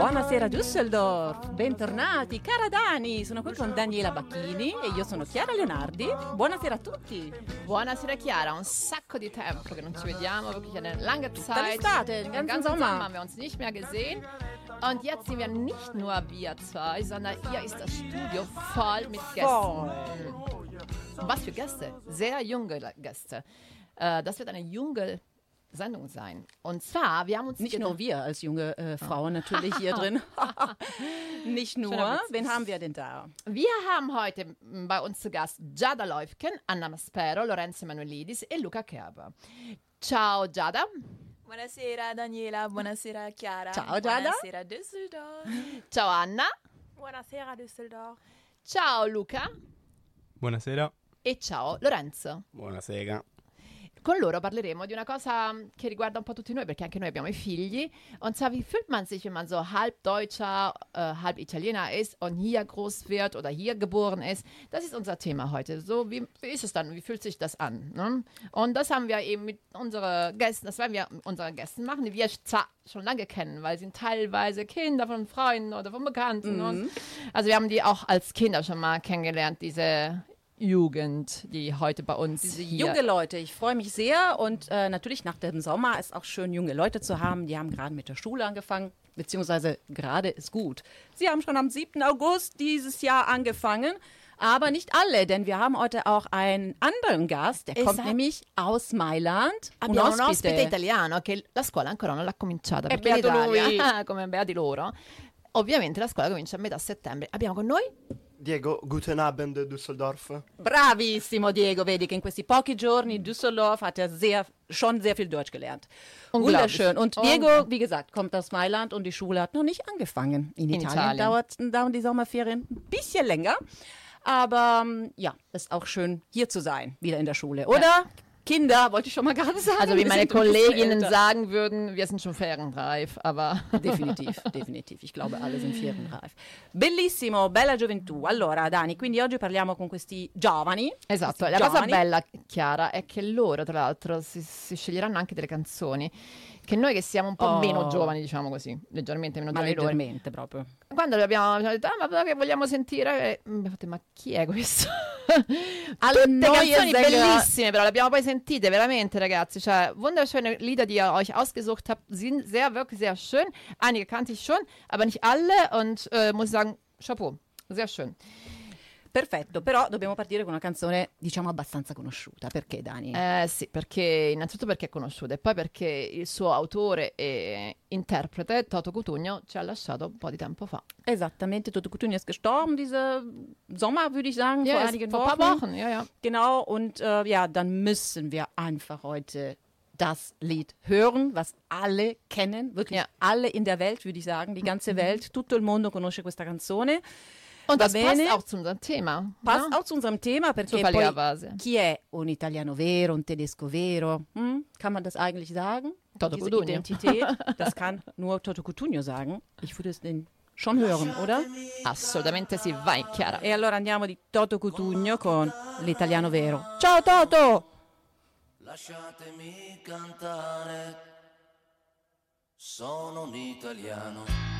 Buonasera Düsseldorf, bentornati. Cara Dani, sono qui con Daniela Bacchini e io sono Chiara Leonardi. Buonasera a tutti. Buonasera Chiara, un sacco di tempo che non ci vediamo, wirklich eine lange Zeit. l'estate, den Den ganzen ganzen Sommer Sommer. haben wir uns nicht mehr gesehen. Und jetzt sind wir nicht nur wir zwei, sondern hier ist das Studio voll mit Gästen. Voll. Was für Gäste? Sehr junge Gäste. Äh, Das wird eine junge Sendung sein. Und zwar, wir haben uns Nicht nur wir als junge äh, Frauen natürlich hier drin. Nicht nur. Wen haben wir denn da? Wir haben heute m, bei uns zu Gast Giada Leufken, Anna Maspero, Lorenzo Emanuelidis e Luca Kerber. Ciao Giada. Buonasera Daniela, buonasera Chiara. Ciao, Giada. Buonasera Düsseldorf. Ciao Anna. Buonasera Düsseldorf. Ciao Luca. Buonasera. E ciao Lorenzo. Buonasera. Con loro parleremo di una cosa che riguarda un po' tutti noi, perché anche noi abbiamo i figli. Und zwar, wie fühlt man sich, wenn man so halb Deutscher, äh, halb Italiener ist und hier groß wird oder hier geboren ist? Das ist unser Thema heute. So, wie, wie ist es dann? Wie fühlt sich das an? Ne? Und das haben wir eben mit unseren Gästen, das werden wir mit unseren Gästen machen, die wir schon lange kennen, weil sie sind teilweise Kinder von Freunden oder von Bekannten. Und, also wir haben die auch als Kinder schon mal kennengelernt, diese Jugend, die heute bei uns Diese hier junge Leute, ich freue mich sehr und äh, natürlich nach dem Sommer ist auch schön, junge Leute zu haben. Die haben gerade mit der Schule angefangen, beziehungsweise gerade ist gut. Sie haben schon am 7. August dieses Jahr angefangen, aber nicht alle, denn wir haben heute auch einen anderen Gast, der kommt Esatto. nämlich aus Mailand. Abbiamo un ospite italiano che la scuola ancora non l'ha cominciata È perché in beato lui. Italia, come beati loro, ovviamente la scuola comincia a metà settembre. Abbiamo con noi Diego, guten Abend, Düsseldorf. Bravissimo Diego, vedi che in questi pochi giorni in Düsseldorf hat er sehr, schon sehr viel Deutsch gelernt. Wunderschön. Und. Diego, wie gesagt, kommt aus Mailand und die Schule hat noch nicht angefangen. In, In Italien, Italien. Dauert, dauern die Sommerferien ein bisschen länger. Aber ja, ist auch schön hier zu sein, wieder in der Schule. Oder? Kinder, wollte ich schon mal gerade sagen. also wie meine Kolleginnen sagen würden, wir sind schon ferienreif, aber Definitiv, definitiv. Ich glaube, alle sind ferienreif. Bellissimo, bella gioventù. Allora, Dani, quindi oggi parliamo con questi giovani. Esatto, questi la cosa giovani. bella, Chiara, è che loro, tra l'altro, si, si sceglieranno anche delle canzoni che noi che siamo un po' Oh. meno giovani, diciamo così, leggermente meno Ma giovani. leggermente proprio. Quando abbiamo, abbiamo detto, ah, ma che vogliamo sentire? Mi fatto, ma chi è questo? Alle canzoni bellissime, però le abbiamo poi sentite veramente, ragazzi. Cioè, wunderschöne Lieder, die ihr euch ausgesucht habt, sind sehr, wirklich sehr schön. Einige kannte ich schon, aber nicht alle. Und äh, muss ich sagen, Chapeau, sehr schön. Perfetto, però dobbiamo partire con una canzone, diciamo, abbastanza conosciuta. Perché, Dani? Eh sì, perché innanzitutto perché è conosciuta e poi perché il suo autore e interprete, Toto Cutugno, ci ha lasciato un po' di tempo fa. Esattamente, Toto Cutugno ist gestorben, diese Sommer, würde ich sagen, vor Ja, einigen vor Wochen. Wochen, ja, ja. Genau, und äh, ja, dann müssen wir einfach heute das Lied hören, was alle kennen, wirklich Ja. alle in der Welt, würde ich sagen, die ganze Welt, tutto il mondo conosce questa canzone. Und Va das passt bene. auch zu unserem Thema. Passt ne? auch zu unserem Thema, perché poi chi è un italiano vero, un tedesco vero? Hm? Kann man das eigentlich sagen? Toto Diese Cutugno. Identität, das kann nur Toto Cutugno sagen. Ich würde es den schon hören, oder? Assolutamente sì, vai Chiara. E allora andiamo di Toto Cutugno con l'italiano vero. Ciao Toto! Lasciatemi cantare, sono un italiano.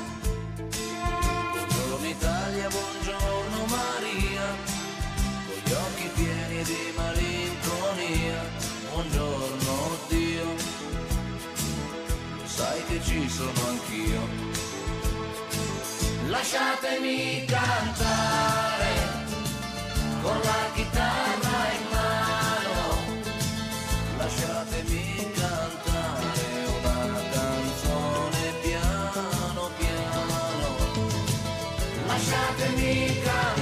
Maria, con gli occhi pieni di malinconia, buongiorno Dio, sai che ci sono anch'io. Lasciatemi cantare con la chitarra in mano, lasciatemi cantare una canzone piano piano, lasciatemi cantare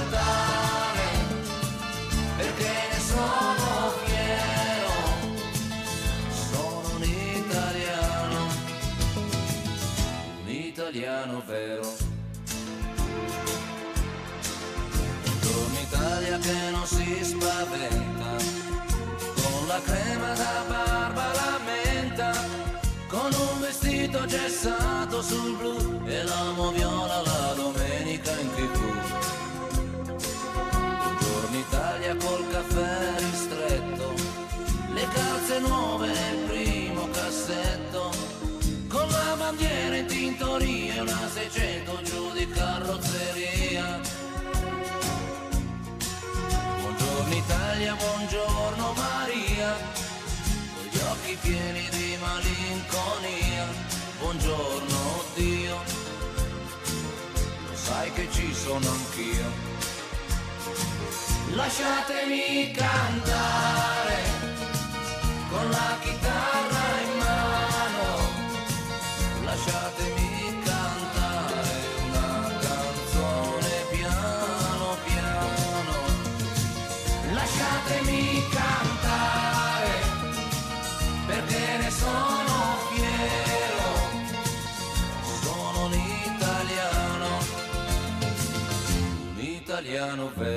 sul blu e l'amo viola la domenica in tv. Buongiorno Italia col caffè ristretto, le calze nuove nel primo cassetto, con la bandiera in tintoria e una 600 giù di carrozzeria. Buongiorno Italia, buongiorno Maria, con gli occhi pieni di malinconia. Buongiorno Dio, lo sai che ci sono anch'io. Lasciatemi cantare con la chitarra piano verde.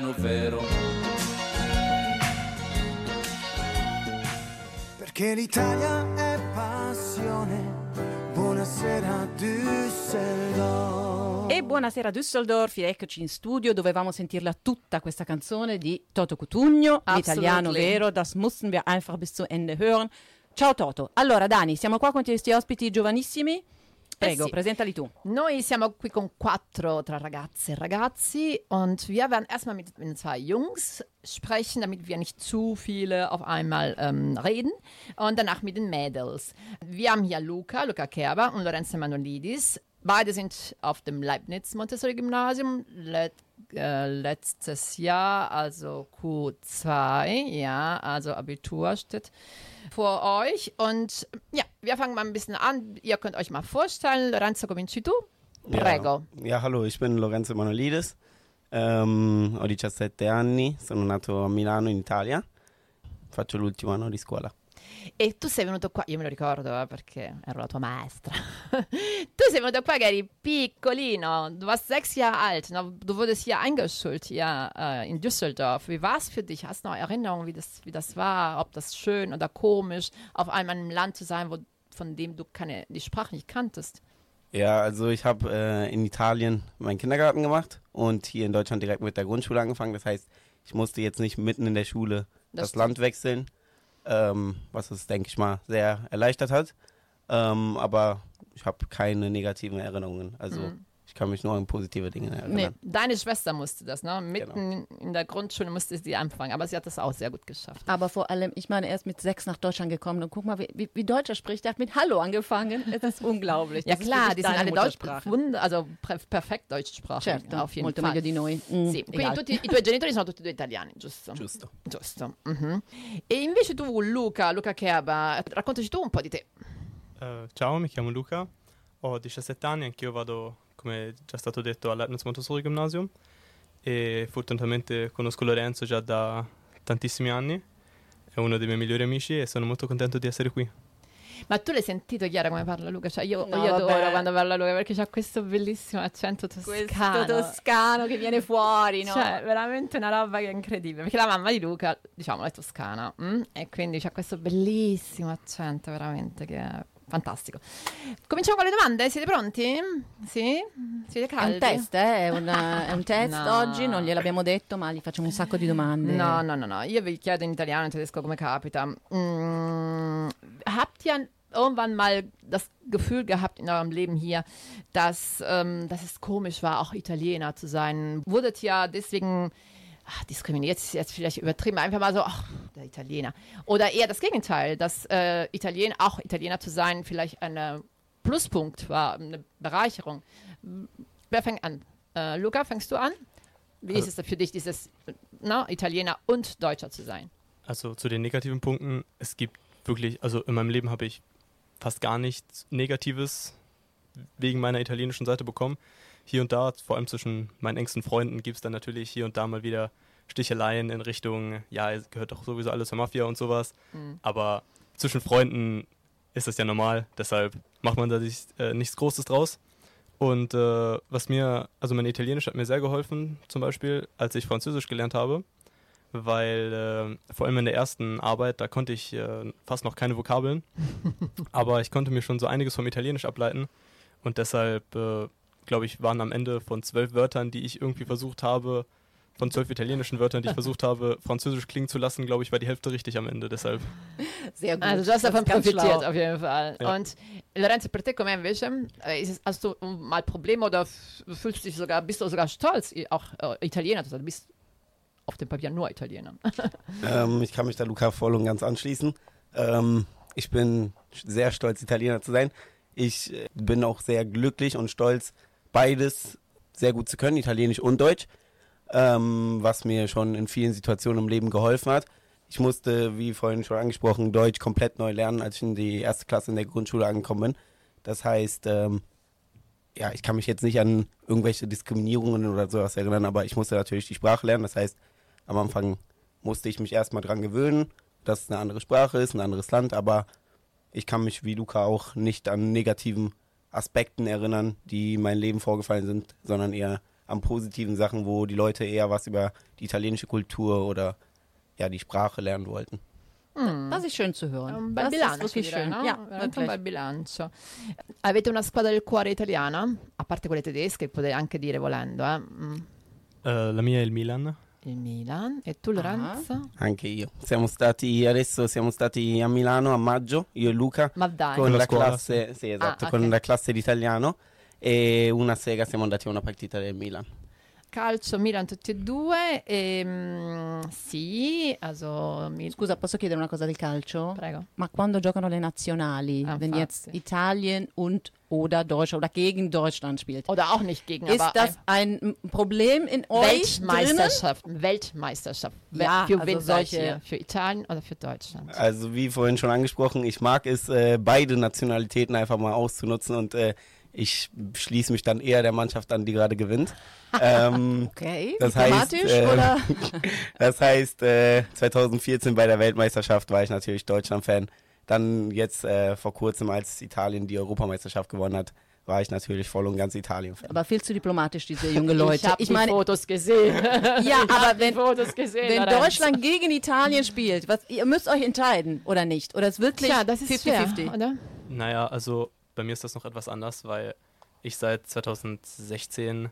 Italiano vero. Perché l'Italia è passione. Buonasera Düsseldorf. E buonasera Düsseldorf, eccoci in studio, dovevamo sentirla tutta questa canzone di Toto Cutugno, l'italiano Absolutely. vero, das mussten wir einfach bis zu Ende hören. Ciao Toto, allora Dani, siamo qua con questi ospiti giovanissimi, prego, sì. presentali tu. Noi siamo qui con quattro, tra ragazze e ragazzi und wir werden erstmal mit den zwei Jungs sprechen, damit wir nicht zu viele auf einmal ähm, reden und danach mit den Mädels. Wir haben hier Luca, Luca Kerber und Lorenzo Manolidis. Beide sind auf dem Leibniz Montessori Gymnasium let, äh, letztes Jahr, also Q2, ja, also Abitur steht vor euch. Und ja, wir fangen mal ein bisschen an. Ihr könnt euch mal vorstellen. Lorenzo, cominci tu? Prego. Ja, ja, hallo, ich bin Lorenzo Manolidis, ehm, ho 17 anni, sono nato a Milano in Italia, faccio l'ultimo anno di scuola. E tu sei venuto qua, io me lo ricordo eh, perché ero la tua maestra. tu sei venuto qua che eri piccolino, du warst sechs Jahre alt, ne? du wurdest hier eingeschult, hier äh, in Düsseldorf. Wie war es für dich? Hast du noch Erinnerungen, wie das, wie das war? Ob das schön oder komisch, auf einmal in einem Land zu sein, wo, von dem du keine, die Sprache nicht kanntest? Ja, also ich habe äh, in Italien meinen Kindergarten gemacht und hier in Deutschland direkt mit der Grundschule angefangen. Das heißt, ich musste jetzt nicht mitten in der Schule Das das. Land wechseln, ähm, was es, denke ich mal, sehr erleichtert hat. Ähm, aber ich habe keine negativen Erinnerungen. Also Mhm. Ich kann mich nur an positive Dinge erinnern. Nee, deine Schwester musste das, ne? Mitten in der Grundschule musste sie anfangen, aber sie hat das auch sehr gut geschafft. Aber vor allem, ich meine, er ist mit sechs nach Deutschland gekommen und guck mal, wie, wie, wie Deutsch er spricht. Er hat mit Hallo angefangen. Es ist unglaublich. Ja Das ist klar, die sind alle Deutsch, also perfekt Deutschsprachig, Certo, auf jeden molto Fall. meglio di noi. Mm, Sì, quindi egal. tutti, i tuoi genitori sono tutti due italiani, giusto? Giusto. Giusto. mhm. E invece tu, Luca, Luca Kerba, raccontaci tu un po' di te. Eh, ciao, mi chiamo Luca, ho 17 anni, anch'io vado, come già stato detto, all'Ernest Montessori Gymnasium e fortunatamente conosco Lorenzo già da tantissimi anni, è uno dei miei migliori amici e sono molto contento di essere qui. Ma tu l'hai sentito Chiara come parla Luca? Cioè, io, No, io adoro vabbè. quando parla Luca perché c'ha questo bellissimo accento Questo toscano. toscano che viene fuori, no? Cioè, veramente una roba che è incredibile. Perché la mamma di Luca, diciamo, è toscana. mm? E quindi c'ha questo bellissimo accento, veramente, che è fantastico. Cominciamo con le domande? Siete pronti? Sì? Siete È caldi? un test, eh? è, un, è un test No. oggi, non gliel'abbiamo detto, ma gli facciamo un sacco di domande. No, no, no, no. Io vi chiedo in italiano, in tedesco, come capita. Mm, habt ihr irgendwann mal das Gefühl gehabt in eurem Leben hier, dass, ähm, dass es komisch war, auch Italiener zu sein? Wurdet ihr deswegen ach, diskriminiert ist jetzt vielleicht übertrieben, einfach mal so, ach, der Italiener. Oder eher das Gegenteil, dass äh, Italiener, auch Italiener zu sein, vielleicht ein Pluspunkt war, eine Bereicherung. Wer fängt an? Äh, Luca, fängst du an? Wie ist es für dich, dieses na, Italiener und Deutscher zu sein? Also zu den negativen Punkten, es gibt wirklich, also in meinem Leben habe ich fast gar nichts Negatives wegen meiner italienischen Seite bekommen. Hier und da, vor allem zwischen meinen engsten Freunden, gibt es dann natürlich hier und da mal wieder Sticheleien in Richtung, ja, es gehört doch sowieso alles zur Mafia und sowas. Aber zwischen Freunden ist das ja normal, deshalb macht man da sich, äh, nichts Großes draus. Und äh, was mir, also mein Italienisch hat mir sehr geholfen, zum Beispiel, als ich Französisch gelernt habe, weil äh, vor allem in der ersten Arbeit, da konnte ich äh, fast noch keine Vokabeln, aber ich konnte mir schon so einiges vom Italienisch ableiten und deshalb, äh, glaube ich, waren am Ende von zwölf Wörtern, die ich irgendwie versucht habe, von zwölf italienischen Wörtern, die ich versucht habe, Französisch klingen zu lassen, glaube ich, war die Hälfte richtig am Ende. Deshalb. Sehr gut. Also du hast Das davon profitiert schlau. auf jeden Fall. Ja. Und Lorenzo, per te com'è invece? Es, hast du mal Probleme oder fühlst du dich sogar, bist du sogar stolz, auch äh, Italiener zu sein? Du bist auf dem Papier nur Italiener. Ähm, ich kann mich da Luca voll und ganz anschließen. Ähm, ich bin sehr stolz, Italiener zu sein. Ich äh, bin auch sehr glücklich und stolz, beides sehr gut zu können, Italienisch und Deutsch, ähm, was mir schon in vielen Situationen im Leben geholfen hat. Ich musste, wie vorhin schon angesprochen, Deutsch komplett neu lernen, als ich in die erste Klasse in der Grundschule angekommen bin. Das heißt, ähm, ja, ich kann mich jetzt nicht an irgendwelche Diskriminierungen oder sowas erinnern, aber ich musste natürlich die Sprache lernen. Das heißt, am Anfang musste ich mich erstmal dran gewöhnen, dass es eine andere Sprache ist, ein anderes Land, aber ich kann mich wie Luca auch nicht an negativen Aspekten erinnern, die in mein Leben vorgefallen sind, sondern eher an positiven Sachen, wo die Leute eher was über die italienische Kultur oder ja, die Sprache lernen wollten. Das ist schön zu hören. Un bel das bilancio, ist wirklich schön. no? Ja, wirklich. bel bilancio. Avete una squadra del cuore italiana, a parte quelle tedesche, potete anche dire volendo, eh? Mm. Äh, la mia è il Milan. Il Milan. E tu, Lorenzo? Anche io. Siamo stati adesso siamo stati a Milano a maggio, io e Luca, Ma dai. con la la classe, sì, esatto, Ah, ok. con la classe di italiano e una sera siamo andati a una partita del Milan. Calcio, Milan tutti e due. E, mm, sì, also, mi- Scusa, posso chiedere una cosa del calcio? prego. Ma quando giocano le nazionali, Ah, wenn jetzt. Italien und oder Deutschland oder gegen Deutschland spielt, Oder auch nicht gegen, ist aber das ein Problem in euch drinnen? Weltmeisterschaft. Weltmeisterschaft. We- Ja, für also solche-? Für Italien oder für Deutschland? Also wie vorhin schon angesprochen, ich mag es, äh, beide Nationalitäten einfach mal auszunutzen und äh, ich schließe mich dann eher der Mannschaft an, die gerade gewinnt. ähm, Okay, Das heißt, diplomatisch äh, oder? das heißt, äh, 2014 bei der Weltmeisterschaft war ich natürlich Deutschland-Fan. Dann jetzt äh, vor kurzem, als Italien die Europameisterschaft gewonnen hat, war ich natürlich voll und ganz Italien-Fan. Aber viel zu diplomatisch, diese junge Leute. Ich habe die meine, Fotos gesehen. ja, aber wenn, Fotos gesehen. wenn. Deutschland gegen Italien spielt, was, ihr müsst euch entscheiden, oder nicht? Oder ist wirklich Tja, das ist schwer, 50-50? oder? Naja, also bei mir ist das noch etwas anders, weil ich seit 2016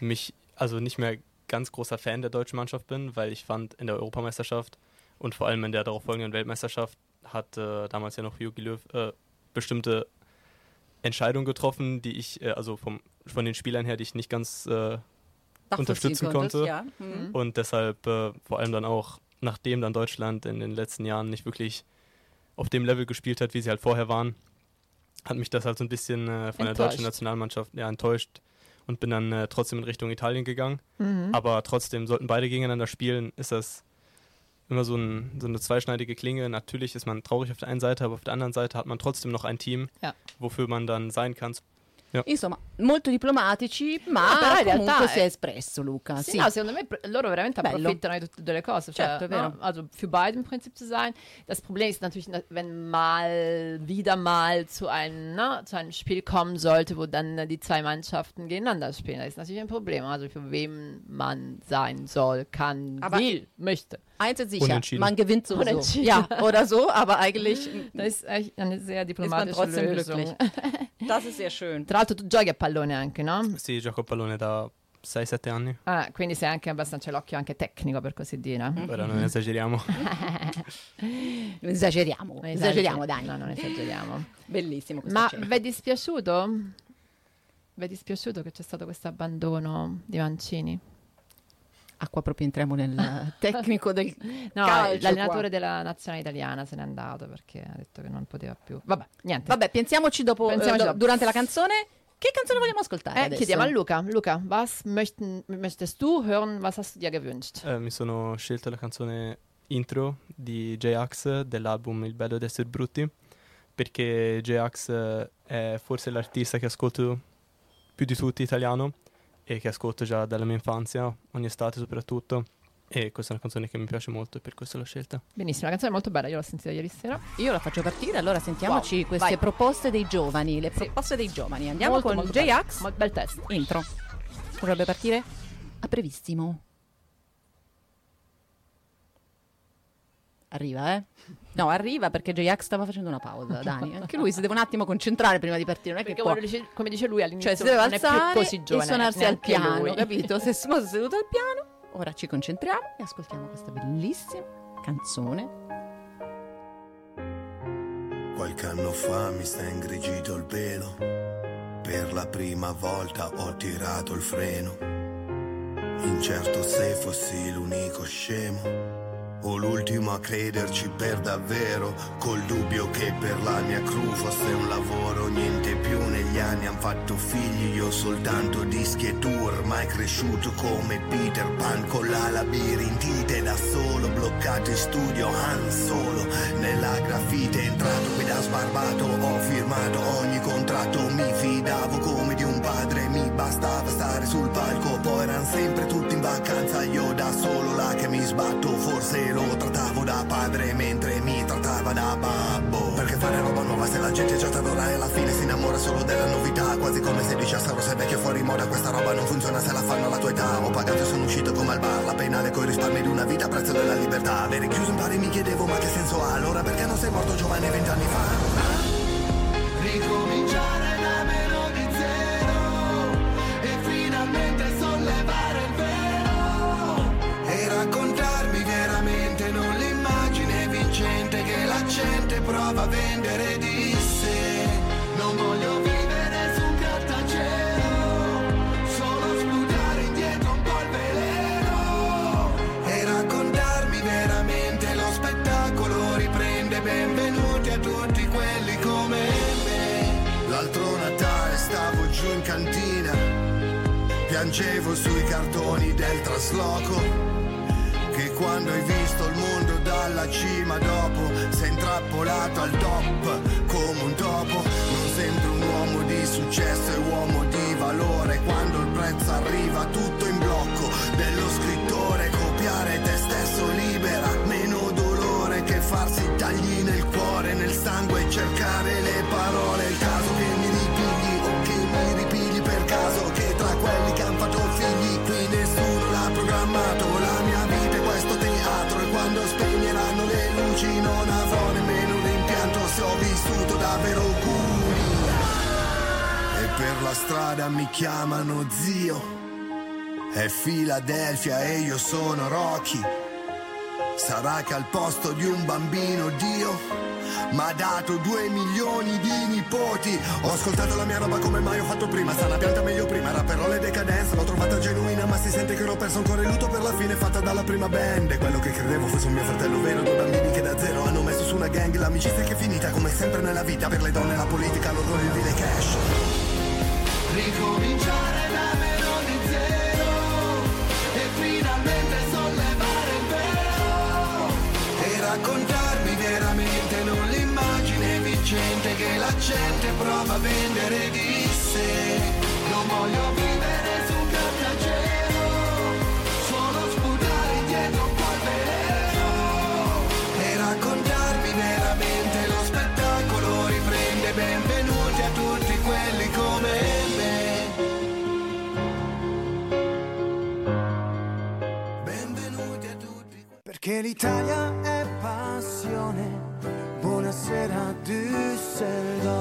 mich also nicht mehr ganz großer Fan der deutschen Mannschaft bin, weil ich fand, in der Europameisterschaft und vor allem in der darauf folgenden Weltmeisterschaft hat äh, damals ja noch Jogi Löw äh, bestimmte Entscheidungen getroffen, die ich, äh, also vom, von den Spielern her, die ich nicht ganz äh, unterstützen konnte. Ja. Mhm. und deshalb äh, vor allem dann auch, nachdem dann Deutschland in den letzten Jahren nicht wirklich auf dem Level gespielt hat, wie sie halt vorher waren, hat mich das halt so ein bisschen äh, von der Enttäuscht. deutschen Nationalmannschaft ja, enttäuscht und bin dann äh, trotzdem in Richtung Italien gegangen. Mhm. Aber trotzdem, sollten beide gegeneinander spielen, ist das immer so, ein, so eine zweischneidige Klinge. Natürlich ist man traurig auf der einen Seite, aber auf der anderen Seite hat man trotzdem noch ein Team, Ja. wofür man dann sein kann. Insomma, molto diplomatici, ma Però in comunque realtà si è espresso Luca. Sì, Sì. no, secondo me loro veramente Bello. approfittano di tutte delle cose. Cioè, Certo, è vero. no? Also für beide im Prinzip zu sein. Das Problem ist natürlich, na- wenn mal wieder mal zu einem, ne, zu einem Spiel kommen sollte, wo dann die zwei Mannschaften gegeneinander spielen. Das ist natürlich ein Problem. Also für wem man sein soll, kann, Aber- will, möchte. Eins ist sicher, man gewinnt. Unentschieden. Ja, oder so, aber eigentlich, Das ist echt eine sehr man diplomatische trotzdem Lösung. glücklich. das ist sehr schön. Tra l'altro tu giochi a pallone anche, no? Sì, gioco a pallone da 6-7 anni, Ah, quindi sei anche abbastanza l'occhio anche tecnico, per così dire. non esageriamo. Non esageriamo, Non esageriamo, esageri- dai. No, non esageriamo. Bellissimo questo Ma vi è dispiaciuto? Vi è dispiaciuto che c'è stato questo abbandono di Mancini? Ah, qua proprio entriamo nel tecnico del No, calcio l'allenatore qua. della nazionale italiana se n'è andato perché ha detto che non poteva più. Vabbè, niente. Vabbè, pensiamoci dopo, Pensiamoci eh, do- dopo. durante la canzone. Che canzone vogliamo ascoltare Eh, adesso? chiediamo a Luca. Luca, was möchten, möchtest du hören? Was hast du dir gewünscht? Eh, mi sono scelto la canzone intro di J-Ax dell'album Il bello d'essere brutti perché J-Ax è forse l'artista che ascolto più di tutti italiano e che ascolto già dalla mia infanzia, ogni estate soprattutto. E questa è una canzone che mi piace molto e per questo l'ho scelta. Benissimo, la canzone è molto bella, io l'ho sentita ieri sera. Io la faccio partire, allora sentiamoci Wow, queste vai. proposte dei giovani, le Sì. proposte dei giovani. Andiamo Molto, con molto J-Ax. Mo- Bel test. intro. Dovrebbe partire a brevissimo. Arriva, eh? No, arriva perché J-Ax stava facendo una pausa, Dani. Anche lui si deve un attimo concentrare prima di partire, non è che Perché può... come dice, come dice lui all'inizio, Cioè, si deve non è più alzare così giovane. e suonarsi al piano, lui. capito? Se si è seduto al piano, ora ci concentriamo e ascoltiamo questa bellissima canzone. Qualche anno fa mi sta ingrigito il pelo. Per la prima volta ho tirato il freno. Incerto se fossi l'unico scemo. O l'ultimo a crederci per davvero. Col dubbio che per la mia crew fosse un lavoro, niente più. Negli anni han fatto figli, io soltanto dischi e tour. Mai cresciuto come Peter Pan con la labirintite da solo. Bloccato in studio, Han Solo. Nella grafite entrato qui da sbarbato. Ho firmato ogni contratto, mi fidavo come di un padre. Bastava stare sul palco, poi erano sempre tutti in vacanza. Io da solo là che mi sbatto. Forse lo trattavo da padre mentre mi trattava da babbo. Perché fare roba nuova se la gente già t'adora e alla fine si innamora solo della novità. Quasi come se dicessero sei vecchio fuori moda, questa roba non funziona se la fanno alla tua età. Ho pagato e sono uscito come al bar, la penale coi risparmi di una vita a prezzo della libertà. Avere chiuso in pari mi chiedevo ma che senso ha? Allora perché non sei morto giovane vent'anni fa? Ricominciare da meno gente prova a vendere di sé. Non voglio vivere su un cartaceo, solo sputare indietro un po' il veleno e raccontarmi veramente lo spettacolo riprende benvenuti a tutti quelli come me. L'altro Natale stavo giù in cantina, piangevo sui cartoni del trasloco. Che quando hai visto il mondo dalla cima dopo sei intrappolato al top come un topo. Non sembri un uomo di successo e uomo di valore. Quando il prezzo arriva tutto in blocco dello scrittore. Copiare te stesso libera meno dolore che farsi tagli nel cuore, nel sangue e cercare le strada mi chiamano zio. È Filadelfia e io sono Rocky. Sarà che al posto di un bambino Dio m'ha dato due milioni di nipoti. Ho ascoltato la mia roba come mai ho fatto prima. Sta una pianta meglio prima. Rapperò le decadenze, l'ho trovata genuina. Ma si sente che l'ho perso ancora il lutto per la fine fatta dalla prima band. Quello che credevo fosse un mio fratello vero. Due bambini che da zero hanno messo su una gang. L'amicizia che è finita come sempre nella vita. Per le donne la polica, l'orgoglio il vile cash. Ricominciare da meno di zero e finalmente sollevare il velo e raccontarmi veramente non l'immagine vincente che la gente prova a vendere di sé. Non voglio vivere su un Perché l'Italia è passione. Buonasera Düsseldorf.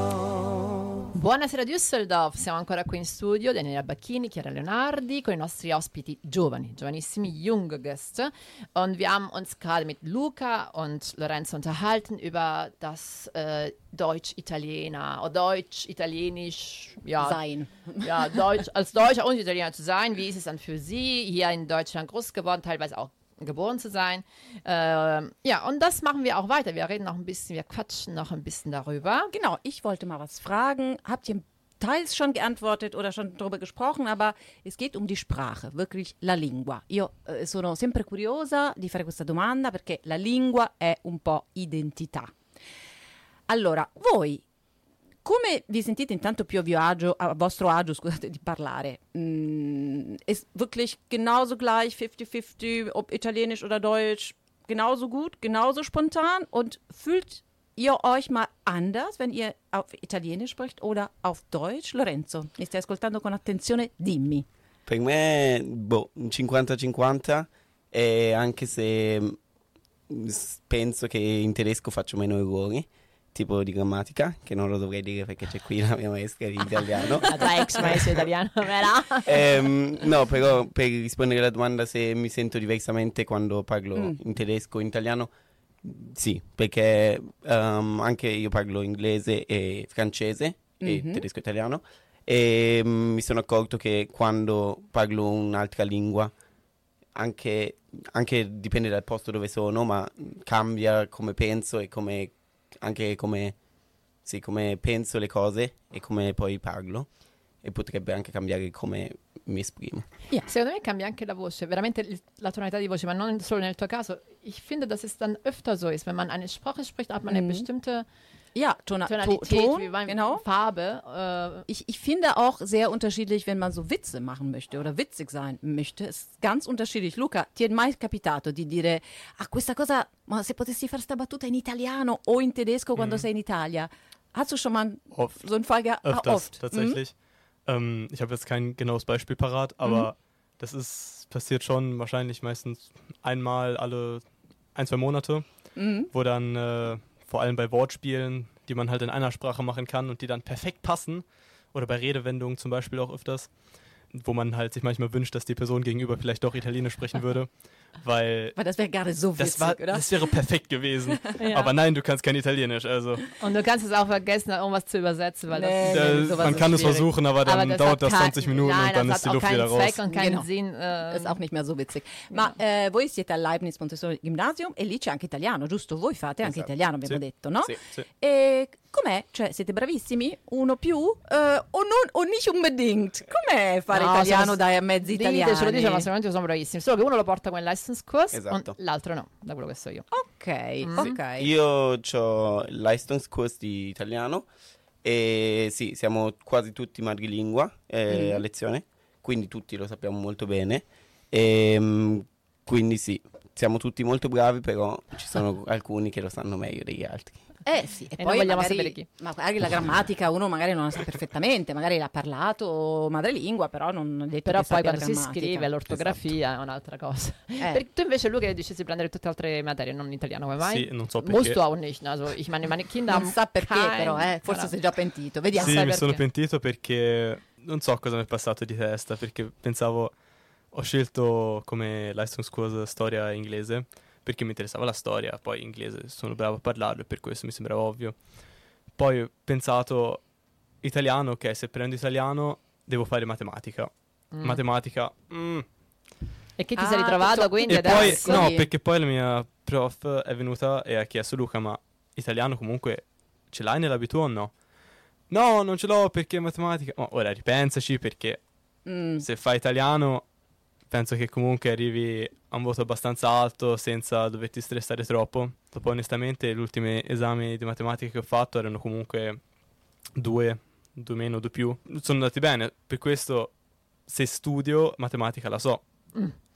Buonasera Düsseldorf, siamo ancora qui in studio, Daniela Bacchini, Chiara Leonardi, con i nostri ospiti giovani, giovanissimi junge Gäste. Und wir haben uns gerade mit Luca und Lorenzo unterhalten über das äh, Deutsch-Italiener oder Deutsch-Italienisch, ja, Sein. ja, Deutsch, als Deutscher und Italiener zu sein. Wie ist es dann für Sie, hier in Deutschland groß geworden, teilweise auch geboren zu sein? Ähm, ja, und das machen wir auch weiter. Wir reden noch ein bisschen, wir quatschen noch ein bisschen darüber. Genau, ich wollte mal was fragen. Habt ihr teils schon geantwortet oder schon darüber gesprochen, aber es geht um die Sprache, wirklich la lingua. Io eh, sono sempre curiosa di fare questa domanda perché la lingua è un po' identità. Allora, voi come vi sentite intanto più a, agio, a vostro agio scusate, di parlare? Mm, ist wirklich genauso gleich 50-50, ob italienisch oder deutsch, genauso gut, genauso spontan und fühlt ihr euch mal anders, wenn ihr auf Italienisch spricht oder auf Deutsch? Lorenzo, mi stai ascoltando con attenzione? Dimmi. Per me, boh, un 50-50 e anche se mm, penso che in tedesco faccio meno errori, tipo di grammatica, che non lo dovrei dire perché c'è qui la mia maestra di italiano. La tua ex maestra italiana, vero? Ehm, no, però per rispondere alla domanda se mi sento diversamente quando parlo Mm. in tedesco o in italiano, sì, perché ehm, anche io parlo inglese e francese e Mhm. tedesco e italiano e mm, mi sono accorto che quando parlo un'altra lingua, anche, anche dipende dal posto dove sono, ma cambia come penso e come, anche come, sì, come penso le cose e come poi parlo e potrebbe anche cambiare come mi esprimo. Secondo me cambia anche la voce, veramente il- la tonalità di voce, ma non solo nel tuo caso. Ich finde, dass es dann öfter so ist, wenn man eine Sprache spricht, hat man eine Mhm. bestimmte Ja, Tona Tonalität, Ton, wie man, genau. Farbe. Äh, Ich, ich finde auch sehr unterschiedlich, wenn man so Witze machen möchte oder witzig sein möchte. Ist ganz unterschiedlich. Luca, ti è mai capitato di dire, ah, questa cosa, ma se potessi fare sta battuta in italiano o in tedesco quando Mhm. sei in Italia? Hast du schon mal Oft. so einen Fall gehabt? Ah, oft. Mhm. tatsächlich. Ähm, ich habe jetzt kein genaues Beispiel parat, aber das ist passiert schon wahrscheinlich meistens einmal alle ein, zwei Monate, Mhm. wo dann äh, vor allem bei Wortspielen, die man halt in einer Sprache machen kann und die dann perfekt passen, oder bei Redewendungen zum Beispiel auch öfters, wo man halt sich manchmal wünscht, dass die Person gegenüber vielleicht doch Italienisch sprechen würde, weil Weil das wäre gerade so witzig, das, war, oder? das wäre perfekt gewesen. Ja. Aber nein, du kannst kein Italienisch, also und du kannst es auch vergessen, irgendwas zu übersetzen, weil Nee, das, sowas man ist kann es versuchen, aber dann aber das dauert das kein- 20 Minuten nein, und dann das ist die Luft wieder raus. Zweck und keinen Genau. Sinn. Äh, Ist auch nicht mehr so witzig. Ma eh, voi siete al Leibniz Montessori Gymnasium e lì c'è anche italiano, giusto? Voi fate anche Esatto. italiano, abbiamo Sì. detto, no? Sì, sì. E com'è? Cioè, siete bravissimi? Uno più? Eh, o, non, o nicht unbedingt? Com'è fare No, italiano sono- da mezzi italiani? Ditecelo, dice, ma sicuramente sono bravissimi. Solo che uno lo porta come Leistungskurs Esatto. l'altro no, da quello che so io. Ok, Mm. ok. Io ho il Leistungskurs di italiano e sì, siamo quasi tutti madrelingua eh, Mm. a lezione, quindi tutti lo sappiamo molto bene. E, mm, quindi sì, siamo tutti molto bravi, però ci sono alcuni che lo sanno meglio degli altri. Eh sì, e, E poi vogliamo magari, sapere chi. ma magari la grammatica uno magari non la sa perfettamente, magari l'ha parlato madrelingua, però non è detto Però che poi quando si scrive l'ortografia è un'altra cosa. Eh. Perché tu invece Luca decisi di prendere tutte le altre materie, non l'italiano, come mai? Sì, non so perché. Du auch nicht. Also, ich meine, meine Kinder Non sa perché però, eh, forse Voilà. sei già pentito. Vediamo. Sì, mi sono perché. pentito perché non so cosa mi è passato di testa, perché pensavo, ho scelto come Leistungskurs storia inglese, perché mi interessava la storia, poi inglese sono bravo a parlarlo e per questo mi sembrava ovvio. Poi ho pensato, italiano, ok, se prendo italiano devo fare matematica. Mm. Matematica, mm. E che ti Ah, sei ritrovato quindi E poi, adesso? no, Sì. perché poi la mia prof è venuta e ha chiesto Luca, ma italiano comunque ce l'hai nell'abitudine o no? No, non ce l'ho perché matematica. Ma ora ripensaci perché Mm. se fai italiano penso che comunque arrivi a un voto abbastanza alto senza doverti stressare troppo. Dopo onestamente gli ultimi esami di matematica che ho fatto erano comunque due, due meno, due più. Sono andati bene, per questo se studio matematica la so.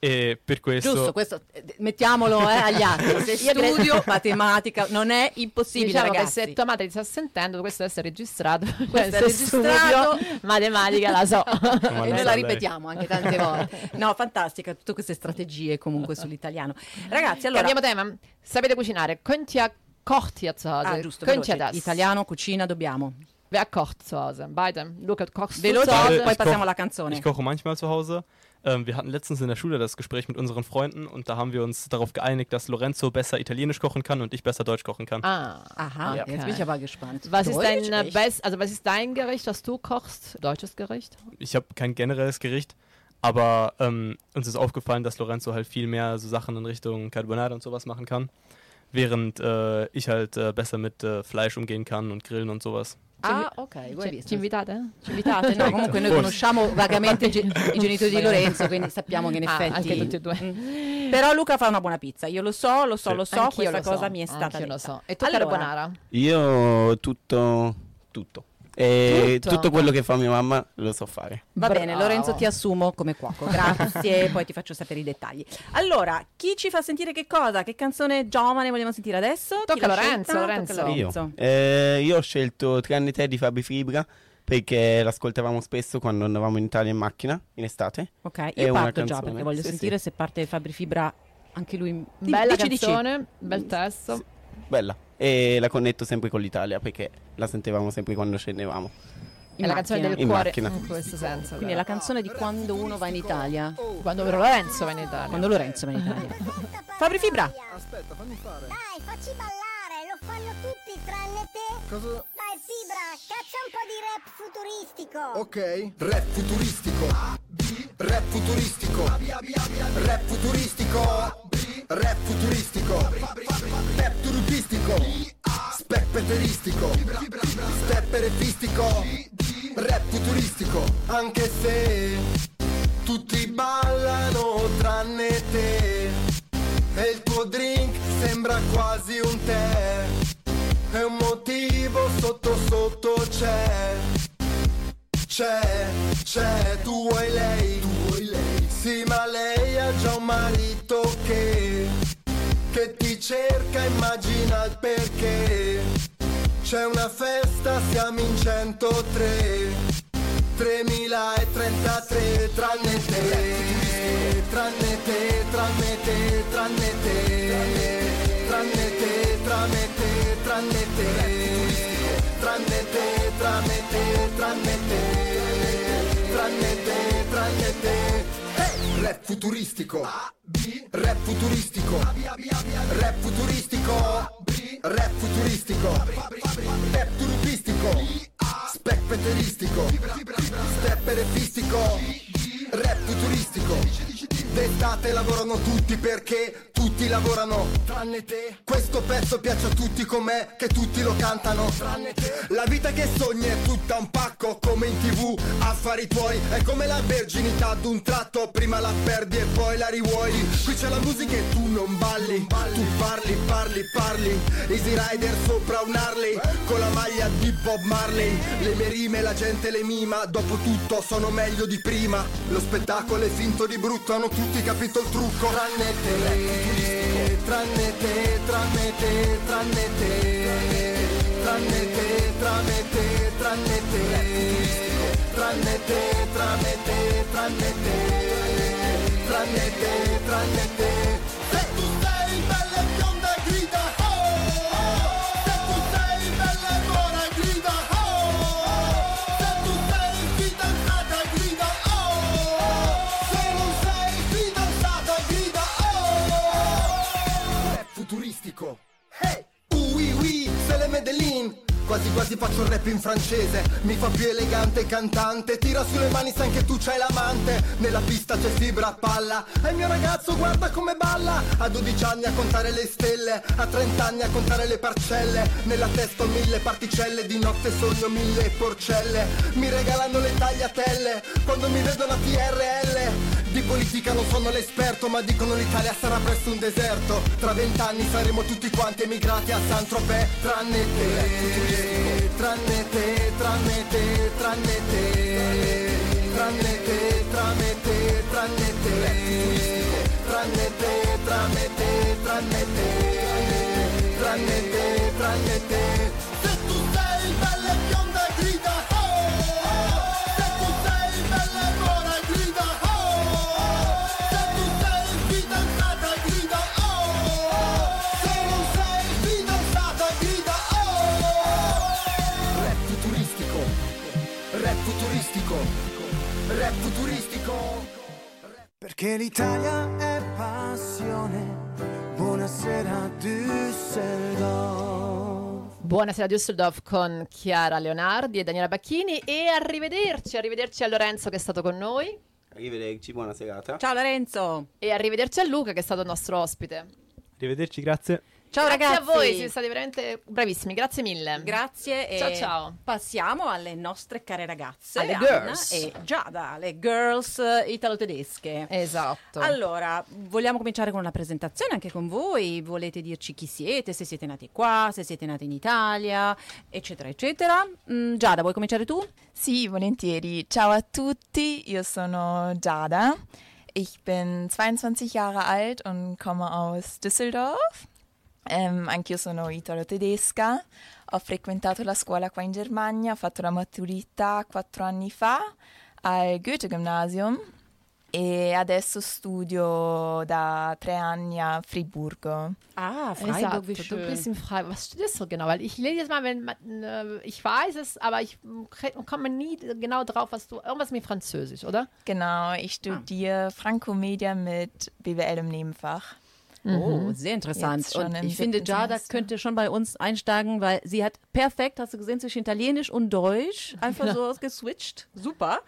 E per questo... Giusto, questo eh, mettiamolo eh, agli atti. Se studio matematica non è impossibile, Diciamo ragazzi. che se tua madre ti sta sentendo, questo deve essere registrato. Questo è registrato. studio matematica la so. E noi la ripetiamo anche tante volte. No, fantastica, tutte queste strategie comunque sull'italiano. Ragazzi, allora... Cambiamo tema. Sapete cucinare? Kocht ihr zu Hause? Ah, giusto? Italiano, cucina, dobbiamo. Wer kocht zu Hause? Beide. Luca, kochst du Veloce, zu Hause? Ich poi passiamo alla canzone. Ich koche manchmal zu Hause. Ähm, wir hatten letztens in der Schule das Gespräch mit unseren Freunden und da haben wir uns darauf geeinigt, dass Lorenzo besser Italienisch kochen kann und ich besser Deutsch kochen kann. Ah. Aha, Ja. jetzt bin ich aber gespannt. Was ist, dein, äh, best, also was ist dein Gericht, das du kochst? Deutsches Gericht? Ich habe kein generelles Gericht, aber ähm, uns ist aufgefallen, dass Lorenzo halt viel mehr so Sachen in Richtung Carbonara und sowas machen kann, während äh, ich halt äh, besser mit äh, Fleisch umgehen kann und grillen und sowas. Ah, ok, voi Ci, visto. ci invitate? Ci invitate? No, comunque noi conosciamo vagamente i, ge- i genitori di Lorenzo, quindi sappiamo che in Ah, effetti... anche tutti e due. Mm. Però Luca fa una buona pizza, io lo so, lo so, Sì. lo so, Anch'io questa lo so, cosa mi è stata anch'io detta. lo so. E tu Allora, carbonara? Io tutto, tutto. E Tutto? tutto quello che fa mia mamma lo so fare. Va bene, Bravo. Lorenzo ti assumo come cuoco, grazie, poi ti faccio sapere i dettagli. Allora, chi ci fa sentire che cosa? Che canzone giovane vogliamo sentire adesso? Tocca Lorenzo? Lorenzo. Tocca a Io. Lorenzo. Eh, io ho scelto Tranne te di Fabi Fibra perché l'ascoltavamo spesso quando andavamo in Italia in macchina in estate. Ok, È io una parto già canzone. perché voglio Sì, sentire sì. se parte Fabri Fibra anche lui. Bella dici, dici. canzone, bel testo. Sì. Bella. E la connetto sempre con l'Italia perché la sentivamo sempre quando scendevamo. In è la canzone macchina. del In cuore macchina. in questo senso. Quindi è la canzone di quando uno va in Italia, Quando Lorenzo va in Italia. quando Lorenzo va in Italia. Fabri Fibra. Aspetta, fammi fare. Dai, facci ballare, lo fanno tutti tranne te. Cosa? Dai, Fibra, caccia un po' di rap futuristico. Ok. Rap futuristico. Rap futuristico. Rap futuristico. Rap futuristico. Pep turupistico. Specpeteristico. Stepperefistico. Rap futuristico. Anche se tutti ballano tranne te. E il tuo drink sembra quasi un tè. E un motivo sotto sotto c'è. C'è, c'è, tu vuoi lei, tu vuoi lei. Sì, ma lei ha già un marito che, che ti cerca, immagina il perché. C'è una festa, siamo in 103. 3033 tranne te, tranne te, tranne te, tranne te, tranne te, tranne te, tranne te, tranne te, tranne te, tranne te, tranne te, tranne te. Rap futuristico, rap futuristico, rap futuristico, rap futuristico, rap turupistico, specpeteristico, stepperefistico, rap futuristico. D'estate lavorano tutti perché tutti lavorano tranne te. Questo pezzo piace a tutti com'è che tutti lo cantano tranne te. La vita che sogni è tutta un pacco come in tv, affari tuoi. È come la verginità d'un tratto, prima la perdi e poi la rivuoi. Qui c'è la musica e tu non balli, tu parli, parli, parli. Easy Rider sopra un Harley, con la maglia di Bob Marley. Le mie rime la gente le mima, dopo tutto sono meglio di prima. Lo spettacolo è finto di brutto, hanno tutti capito il trucco. Tranne te, tranne te, tranne te, tranne te. Tranne te, tranne te, tranne te. Tranne te, tranne te, tranne te. Tranne te, tranne te. Quasi quasi faccio il rap in francese. Mi fa più elegante cantante. Tira sulle mani se anche tu c'hai l'amante. Nella pista c'è fibra a palla. E il mio ragazzo guarda come balla. A 12 anni a contare le stelle. A 30 anni a contare le parcelle. Nella testa ho mille particelle. Di notte sogno mille porcelle. Mi regalano le tagliatelle. Quando mi vedono a TRL di politica non sono l'esperto ma dicono l'Italia sarà presto un deserto Tra vent'anni saremo tutti quanti emigrati a Saint-Tropez Tranne te, tranne te, tranne te, tranne te Tranne te, tranne te, tranne te Tranne te, tranne te, tranne te Tranne te, tranne te Che l'Italia è passione. Buonasera Düsseldorf. Buonasera Düsseldorf con Chiara Leonardi e Daniela Bacchini e arrivederci, arrivederci a Lorenzo che è stato con noi Arrivederci, buona serata. Ciao Lorenzo. e arrivederci a Luca che è stato il nostro ospite. Arrivederci, grazie. Ciao Grazie ragazzi. a voi, siete stati veramente bravissimi, grazie mille. Grazie e Ciao, ciao. passiamo alle nostre care ragazze, Alle Anna girls. e Giada, le girls italo-tedesche. Esatto. Allora, vogliamo cominciare con una presentazione anche con voi? Volete dirci chi siete, se siete nati qua, se siete nati in Italia, eccetera, eccetera. Mm, Giada, vuoi cominciare tu? Sì, volentieri. Ciao a tutti, io sono Giada. Ich bin 22 Jahre alt und komme aus Düsseldorf. Ähm, anch'io sono italo-tedesca. Ho frequentato la scuola qua in Germania, ho fatto la maturità quattro anni fa al Goethe-Gymnasium e adesso studio da tre anni a Friburgo. Ah, Exakt, du bist in Freiburg. Was studierst du genau? Weil ich lese jetzt mal, wenn man, äh, ich weiß es, aber ich mm, komme nie genau drauf, was du, irgendwas mit Französisch, oder? Genau, ich studiere Franco-Media mit BWL im Nebenfach. Oh, sehr interessant. Und ich finde, Semester. könnte schon bei uns einsteigen, weil sie hat perfekt, hast du gesehen, zwischen Italienisch und Deutsch einfach so geswitcht. Super.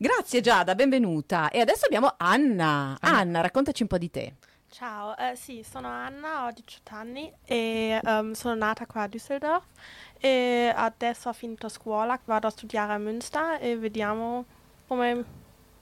Grazie Giada, benvenuta. E adesso abbiamo Anna. Anna, raccontaci un po' di te. Ciao, eh, sì, sono Anna, ho 18 anni e ehm, sono nata qua a Düsseldorf e adesso ho finito scuola, vado a studiare a Münster e vediamo come,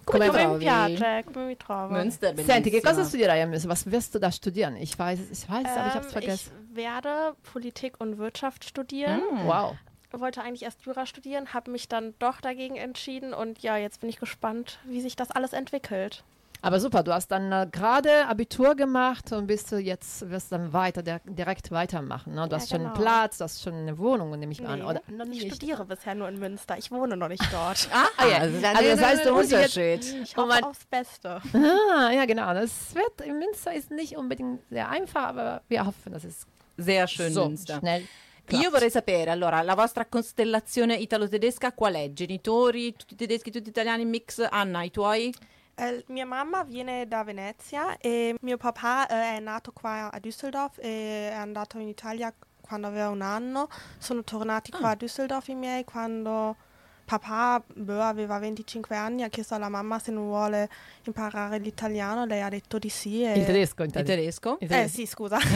Come come, trovi? mi piace, come mi trovo. Münster, Senti, che cosa studierai a Münster? Was wirst du da studieren? Ich weiß, ich weiß, aber ich hab's Ähm, vergessen. ich werde Politik und Wirtschaft studieren. Wow. Wollte eigentlich erst Jura studieren, habe mich dann doch dagegen entschieden und ja, jetzt bin ich gespannt, wie sich das alles entwickelt. Aber super, du hast dann äh, gerade Abitur gemacht und bist du jetzt, wirst dann weiter, der, direkt weitermachen. Ne? Du Ja, hast schon einen genau. Platz, du hast schon eine Wohnung, nehme ich an. Nee, Oder? Noch ich nicht. studiere bisher nur in Münster, ich wohne noch nicht dort. Ah, ja. also, Also das heißt, du musst dich jetzt- Unterschied. Ich Oh hoffe aufs Beste. Ah, ja, genau. Das wird in Münster ist nicht unbedingt sehr einfach, aber wir hoffen, dass es Sehr schön so Münster. schnell Io klappt. vorrei sapere, allora, la vostra costellazione italo-tedesca qual è? Genitori, tutti tedeschi, tutti italiani, mix? Anna, i tuoi? Eh, mia mamma viene da Venezia e mio papà eh, è nato qua a Düsseldorf e è andato in Italia quando aveva un anno. Sono tornati qua a Düsseldorf i miei quando papà boh, aveva 25 anni, ha chiesto alla mamma se non vuole imparare l'italiano, lei ha detto di sì. E... Il tedesco, Il intendi? tedesco? Il Eh tedesco. sì, scusa.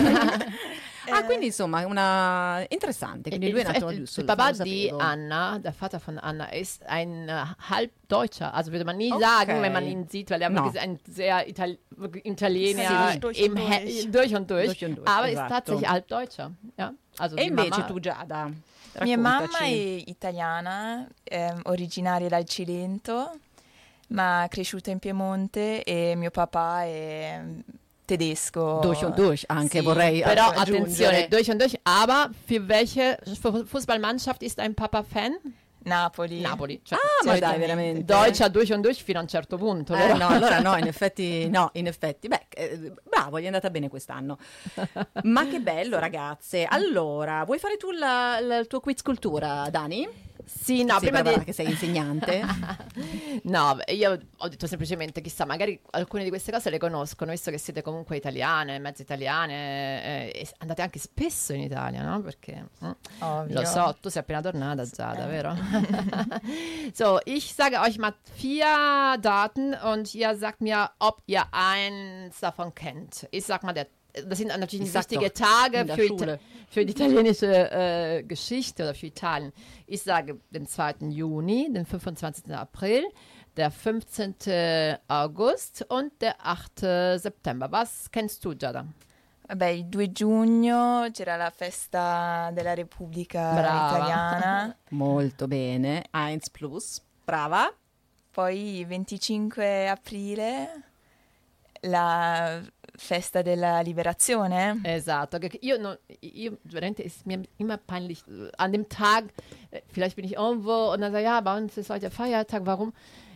Ah, quindi insomma, una interessante. Quindi Il, lui è nato a il. Papa lo di. Anna, der Vater von Anna, ist ein Halbdeutscher. Also würde man nie Okay. sagen, wenn man ihn sieht, weil er No. wirklich ein sehr Ital Italiener Sì, durch im und durch. durch und durch. Durch und durch, aber esatto. ist tatsächlich Halbdeutscher. Ja? Also E invece Mama, tu, Giada, Mia mamma raccontaci. è italiana, ehm, originaria dal Cilento, ma cresciuta in Piemonte e mio papà è tedesco. Durch und durch anche Sì, vorrei Però attenzione, durch und durch. Aber für welche Fu- Fußballmannschaft ist ein Papa Fan? Napoli. Napoli. Cioè, Ah, ma dai, veramente. Deutscher durch und durch fino a un certo punto. Eh, no, allora no, in effetti, no, in effetti. Beh, eh, bravo, gli è andata bene quest'anno. Ma che bello, ragazze. Allora, vuoi fare tu la- la- il tuo quiz cultura, Dani? Sì, no, prima di... che sei insegnante. No, io ho detto semplicemente, chissà, magari alcune di queste cose le conoscono, visto che siete comunque italiane, mezzo italiane, eh, andate anche spesso in Italia, no? Perché mm, Ovvio. lo so, tu sei appena tornata, Giada, vero? so, ich sage euch mal vier Daten und ihr sagt mir, ob ihr eins davon kennt. Ich sag mal, der, das sind natürlich wichtige doch, Tage für, Ita für die italienische äh, Geschichte oder für Italien. Ich sage den 2. Juni, den 25. April, der 15. August und der 8. September. Was kennst du, Giada? Vabbè, il 2 giugno c'era la festa della Repubblica Brava. Italiana, Molto bene. 1 plus. Brava. poi il 25 aprile la festa della liberazione. Esatto. Io, non, io veramente ist mir immer peinlich. An dem Tag, äh, vielleicht bin ich irgendwo und dann sage ja, bei uns ist heute Feiertag. Warum?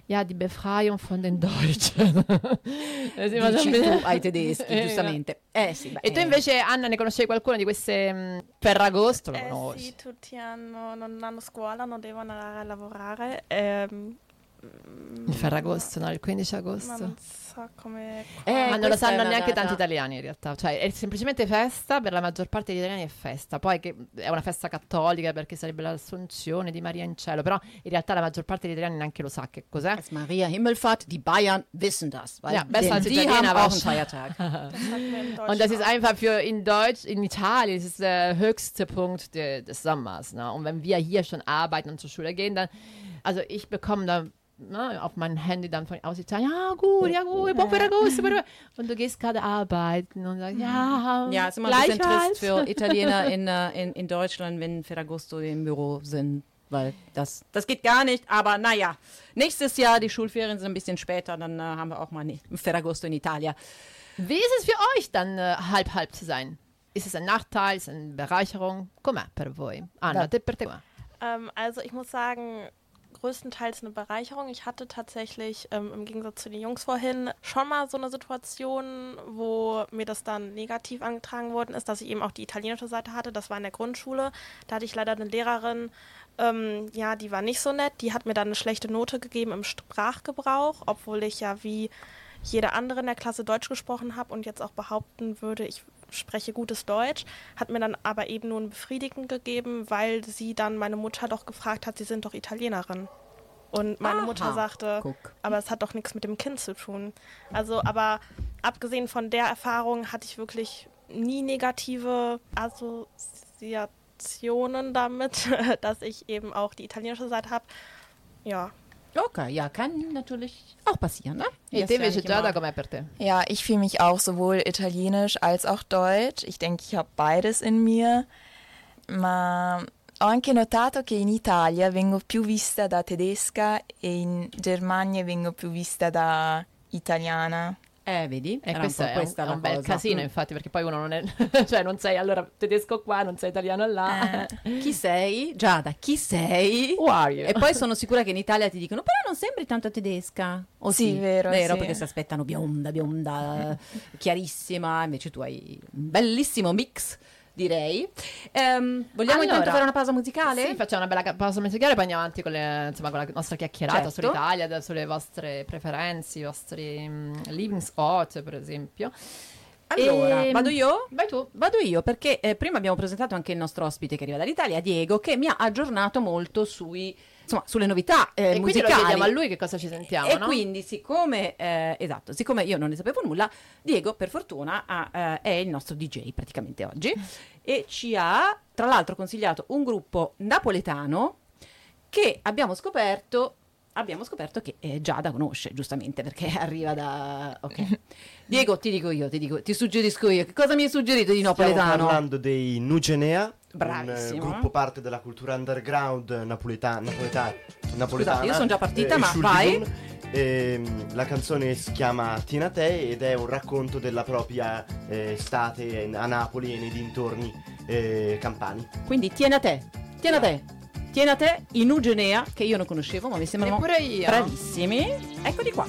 Ja, die Befreiung von den Deutschen. Dici tu ai tedeschi, giustamente. Eh sì, beh, E tu eh. invece, Anna, ne conoscevi qualcuna di queste mh, Ferragosto? Lo Eh conosci? sì, tutti hanno, non hanno scuola, non devono andare a lavorare. Ehm, Il Ferragosto, no? Il 15 Ma agosto. Non so come... Eh, ma non lo sanno neanche data. tanti italiani in realtà, cioè è semplicemente festa, per la maggior parte degli italiani è festa, poi che è una festa cattolica perché sarebbe l'assunzione di Maria in cielo, però in realtà la maggior parte degli italiani neanche lo sa che cos'è. Als Maria Himmelfahrt, die Bayern wissen das. Weil Ja, besser als die Italiener haben auch einen. Feiertag. Und das ist einfach für in Deutsch, in Italien, das ist der höchste Punkt de, des Sommers. Ne? Und wenn wir hier schon arbeiten und zur Schule gehen, dann, also ich bekomme dann ne, auf mein Handy dann von aus Italien, ja gut, ja gut, Ferragosto. buon Ferragosto." Und du gehst gerade arbeiten und sagst, ja, Ja, ist immer ein bisschen trist für Italiener in, äh, in, in Deutschland, wenn Ferragosto im Büro sind. Weil das, das geht gar nicht. Aber naja, nächstes Jahr, die Schulferien sind ein bisschen später, dann äh, haben wir auch mal ne- Ferragosto in Italia. Wie ist es für euch dann äh, halb-halb zu sein? Ist es ein Nachteil, ist es eine Bereicherung? Com'è per voi? Anna, te per te? Ähm, also ich muss sagen, größtenteils eine Bereicherung. Ich hatte tatsächlich ähm, im Gegensatz zu den Jungs vorhin schon mal so eine Situation, wo mir das dann negativ angetragen worden ist, dass ich eben auch die italienische Seite hatte. Das war in der Grundschule. Da hatte ich leider eine Lehrerin, ähm, ja, die war nicht so nett. Die hat mir dann eine schlechte Note gegeben im Sprachgebrauch, obwohl ich ja wie jeder andere in der Klasse Deutsch gesprochen habe und jetzt auch behaupten würde, ich spreche gutes Deutsch, hat mir dann aber eben nur ein Befriedigen gegeben, weil sie dann meine Mutter doch gefragt hat, sie sind doch Italienerin. Und meine Aha. Mutter sagte, Guck. aber es hat doch nichts mit dem Kind zu tun. Also, aber abgesehen von der Erfahrung hatte ich wirklich nie negative Assoziationen damit, dass ich eben auch die italienische Seite habe. Ja. Okay, ja, kann natürlich auch passieren, ne? E te invece com'è per te? Ja, ich fühle mich auch sowohl italienisch als auch deutsch. Ich denke, ich habe beides in mir. Ma ho anche notato che in Italia vengo più vista da tedesca e in Germania vengo più vista da italiana. Eh, vedi? E questo è un, questa è un bel cosa. casino, Mm. infatti, perché poi uno non è... cioè non sei allora tedesco qua, non sei italiano là. Chi sei? Giada, chi sei? Who are you? E poi sono sicura che in Italia ti dicono, però non sembri tanto tedesca. O Sì, vero, Vero, sì. perché si aspettano bionda, bionda, chiarissima, invece tu hai un bellissimo mix, direi. Ehm, vogliamo Allora, intanto fare una pausa musicale? Sì, facciamo una bella pausa musicale e poi andiamo avanti con, le- insomma, con la nostra chiacchierata Certo. sull'Italia, sulle vostre preferenze, i vostri mm, living spot, per esempio. Allora, Ehm, vado io? Vai tu. Vado io perché eh, prima abbiamo presentato anche il nostro ospite che arriva dall'Italia, Diego, che mi ha aggiornato molto sui, insomma, sulle novità eh, e quindi lo musicali. chiediamo a lui che cosa ci sentiamo, E no? quindi, siccome, eh, esatto, siccome io non ne sapevo nulla, Diego, per fortuna, ha, eh, è il nostro DJ praticamente oggi e ci ha, tra l'altro, consigliato un gruppo napoletano che abbiamo scoperto. Abbiamo scoperto che eh, Giada conosce, giustamente, perché arriva da... Ok. Diego, ti dico io, ti, dico, ti suggerisco io. Che cosa mi hai suggerito di Stiamo napoletano? parlando dei Nugenea, Bravissimo. eh, gruppo parte della cultura underground napoleta- napoleta- napoletana. io sono già partita, eh, ma vai. Ehm, la canzone si chiama Tina Te ed è un racconto della propria eh, estate a Napoli e nei dintorni eh, campani. Quindi tieni a te, tieni a te, tieni a te i Nugenea, che io non conoscevo, ma mi sembrano bravissimi. Eccoli qua.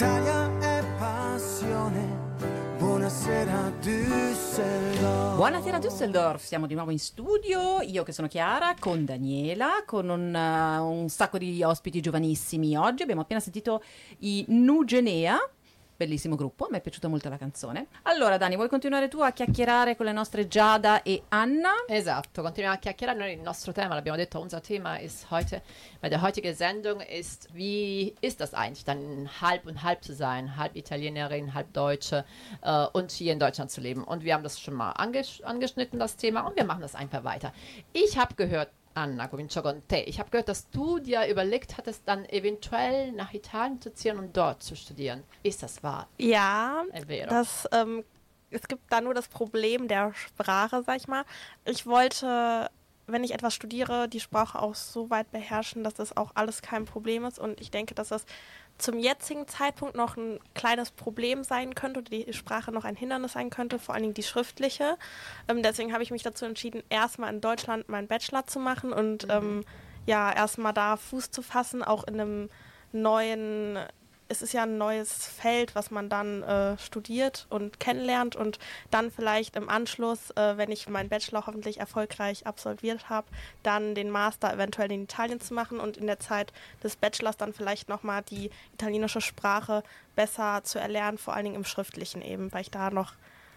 L'Italia è passione. Buonasera Düsseldorf. Buonasera Düsseldorf, siamo di nuovo in studio, io che sono Chiara, con Daniela, con un, uh, un sacco di ospiti giovanissimi oggi. Abbiamo appena sentito i Nugenea, bellissimo gruppo, mi è piaciuta molto la canzone. Allora Dani, vuoi continuare tu a chiacchierare con le nostre Giada e Anna? Esatto, continuiamo a chiacchierare. Noi il nostro Thema, l'abbiamo detto, unser Thema ist heute, bei der heutige Sendung ist, wie ist das eigentlich, dann halb und halb zu sein, halb Italienerin, halb Deutsche äh, und hier in Deutschland zu leben. Und wir haben das schon mal anges angeschnitten, das Thema, und wir machen das einfach weiter. Ich habe gehört, Anna, comincio con te. Ich habe gehört, dass du dir überlegt hattest, dann eventuell nach Italien zu ziehen und dort zu studieren. Ist das wahr? Ja, das, ähm, es gibt da nur das Problem der Sprache, sag ich mal. Ich wollte, wenn ich etwas studiere, die Sprache auch so weit beherrschen, dass das auch alles kein Problem ist. Und ich denke, dass das zum jetzigen Zeitpunkt noch ein kleines Problem sein könnte oder die Sprache noch ein Hindernis sein könnte, vor allen Dingen die schriftliche. Ähm, deswegen habe ich mich dazu entschieden, erstmal in Deutschland meinen Bachelor zu machen und ähm, ja, erstmal da Fuß zu fassen, auch in einem neuen, es ist ja ein neues Feld, was man dann äh, studiert und kennenlernt und dann vielleicht im Anschluss, äh, wenn ich meinen Bachelor hoffentlich erfolgreich absolviert habe, dann den Master eventuell in Italien zu machen und in der Zeit des Bachelors dann vielleicht nochmal die italienische Sprache besser zu erlernen, vor allen Dingen im Schriftlichen eben, weil ich da noch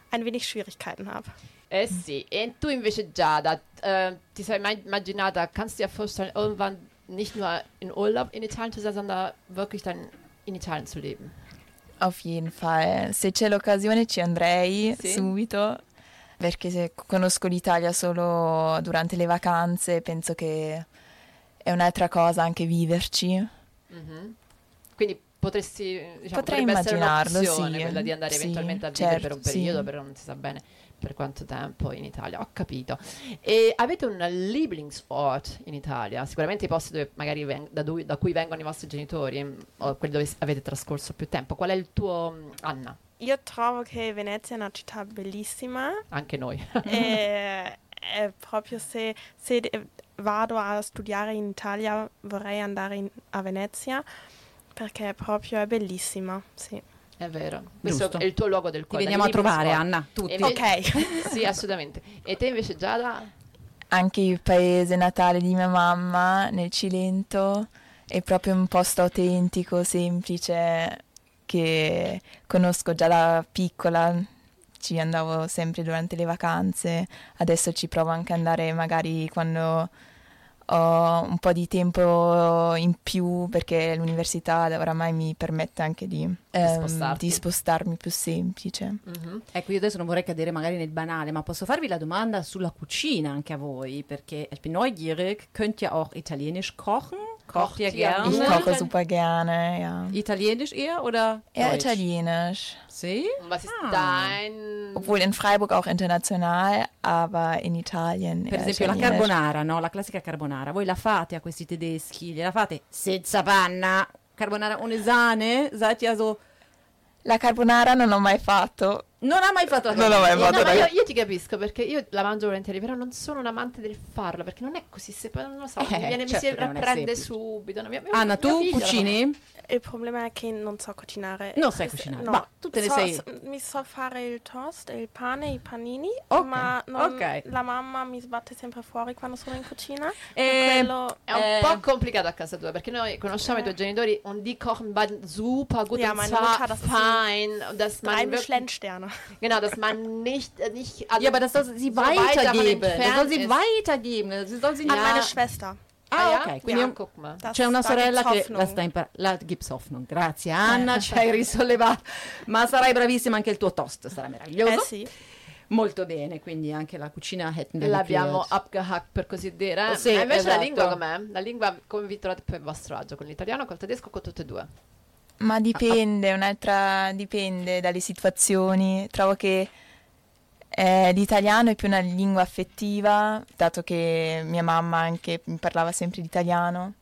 ein wenig Schwierigkeiten habe. Eh sì, e tu invece Giada, äh, ti sei mai immaginata, kannst du dir vorstellen, irgendwann nicht nur in Urlaub in Italien zu sein, sondern wirklich dann in Italien zu leben? Auf jeden Fall, se c'è l'occasione ci andrei Sì? subito, perché se conosco l'Italia solo durante le vacanze, penso che è un'altra cosa anche viverci. Mhm. Quindi potresti, diciamo, Potrei essere immaginarlo, un'opzione sì. quella di andare Sì, eventualmente a vivere per certo, un periodo, sì. però non si sa bene per quanto tempo in Italia. Ho capito. E avete un Lieblingsort in Italia? Sicuramente i posti dove magari ven- da, dui- da cui vengono i vostri genitori mm, o quelli dove avete trascorso più tempo. Qual è il tuo, mm, Anna? Io trovo che Venezia è una città bellissima Anche noi. e proprio se, se vado a studiare in Italia vorrei andare in- a Venezia perché proprio è bellissima, sì. È vero. Questo Giusto. è il tuo luogo del Ti cuore. veniamo a trovare. Anna, tutti. Invece- Ok. sì, assolutamente. E te invece Giada? Anche il paese natale di mia mamma, nel Cilento, è proprio un posto autentico, semplice, che conosco già da piccola. Ci andavo sempre durante le vacanze, adesso ci provo anche ad andare magari quando ho un po' di tempo in più perché l'università oramai mi permette anche di, ehm, di spostarmi più semplice. Mhm. Ecco, io adesso non vorrei cadere magari nel banale, ma posso farvi la domanda sulla cucina anche a voi, perché ich bin neugierig, könnt ihr auch italienisch kochen? Kocht ihr Kocht ihr gerne? Ich koche super gerne, ja. Italienisch eher oder Eher Deutsch? italienisch. Sì? Und was ist Ah. dein... Obwohl in Freiburg auch international, aber in Italien. Per eher esempio la carbonara, no? La classica carbonara. Voi la fate a questi tedeschi? Gliela fate senza panna? Carbonara ohne Sahne? Seid ihr so... La carbonara non l'ho mai fatto. Non ha mai fatto la Non l'ho mai No, fatto. ma io, ragazzi. io ti capisco perché io la mangio volentieri, però non sono un amante del farlo perché non è così. Se poi non lo so, Eh, mi, viene, certo mi si semplice. subito. no, mia- mia- Anna, mia tu la cucini? Il problema è che non so cucinare. Non sai cucinare, no. ma tu te ne So- sei- s- Mi so fare il toast, il pane, i panini, Ok, ma non- ok. la mamma mi sbatte sempre fuori quando sono in cucina. Eh, quello- È un Eh. po' complicato a casa tua perché noi conosciamo i tuoi genitori und die kochen super gut Ja, und meine zwar Mutter, das ist fein, und dass Drei Michelin-Sterne. Genau, dass man nicht, äh, nicht also Ja, aber das soll sie so weitergeben. Das soll sie ist. weitergeben. Sie soll sie An nicht... meine Schwester. Ah, ja? ok. Quindi Ja, un-. Das- C'è una sorella che la sta imparando. La Gibbs Hoffnung. Grazie Anna, ci hai risollevato. Ma sarai bravissima anche il tuo toast, sarà meraviglioso. Eh sì. Molto bene, quindi anche la cucina hätten wir L'abbiamo abgehackt per così dire. Sì, Ma invece la esatto. lingua com'è? La lingua come vi trovate più a vostro agio? Con l'italiano, col tedesco con tutte e due? Ma dipende, un'altra dipende dalle situazioni. Trovo che eh, l'italiano è più una lingua affettiva, dato che mia mamma anche mi parlava sempre l'italiano.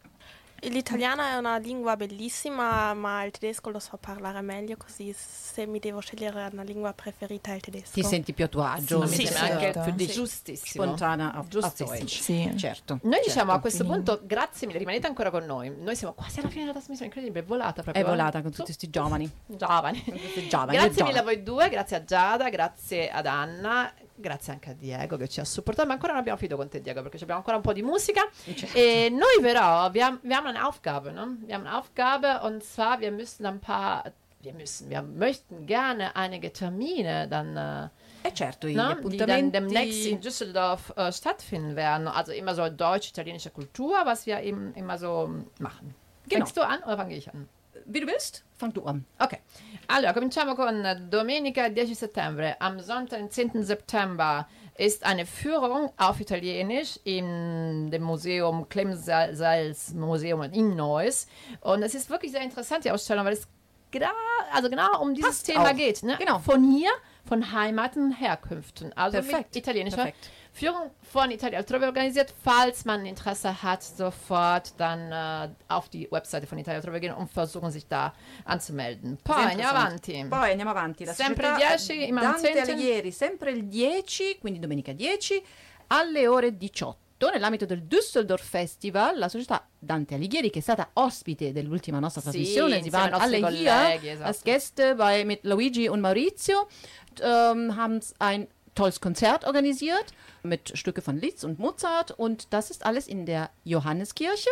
L'italiano è una lingua bellissima, ma il tedesco lo so parlare meglio, così se mi devo scegliere una lingua preferita è il tedesco. Ti senti più a tuo agio? Sì, Sì, sembra anche certo. più Sì. giustissimo. Spontanea a, a Giustissimo. Deutsch. Sì. Certo. Noi diciamo certo. a questo punto grazie mille, rimanete ancora con noi. Noi siamo quasi alla fine della trasmissione, incredibile, è volata proprio. È eh. volata con tutti questi giovani. giovani. Giovani grazie giovani. mille a voi due, grazie a Giada, grazie ad Anna, grazie anche a Diego che ci ha supportato, ma ancora non abbiamo finito con te Diego perché abbiamo ancora un po' di musica. Certo. E noi però, wir, haben- wir haben eine Aufgabe, ne? Wir haben eine Aufgabe und zwar, wir müssen ein paar, wir müssen, wir möchten gerne einige Termine dann... Äh, E certo, gli ne, die dann appuntamenti... demnächst in Düsseldorf äh, stattfinden werden. Also immer so deutsch-italienische Kultur, was wir eben immer so machen. Genau. Fängst du an oder fange ich an? Wie du willst, fang du an. Ok, allora cominciamo con domenica 10 settembre. Am Sonntag, den 10. September, ist eine Führung auf Italienisch in dem Museum Klemsals Museum in Neuss. Und es ist wirklich sehr interessant, die Ausstellung, weil es genau, also genau um dieses Passt Thema auch. geht. Ne? Genau. Von hier, von Heimaten, Herkünften. Also Perfekt. mit italienischer Perfekt. Führung von Italien Altrove organisiert. Falls man Interesse hat, sofort dann äh, auf die Webseite von Italia Altrove gehen und versuchen, sich da anzumelden. Poi andiamo avanti. Poi andiamo avanti. La Sempre società 10, i Dante. Alighieri, sempre il 10, quindi domenica 10, alle ore 18. Nell'ambito del Düsseldorf Festival, la società Dante Alighieri, che è stata ospite dell'ultima nostra Trasmissione, sie waren alle hier colleghi, esatto. als Gäste bei, mit Luigi und Maurizio, ähm, haben ein tolles Konzert organisiert mit Stücke von Liszt und Mozart und das ist alles in der Johanneskirche.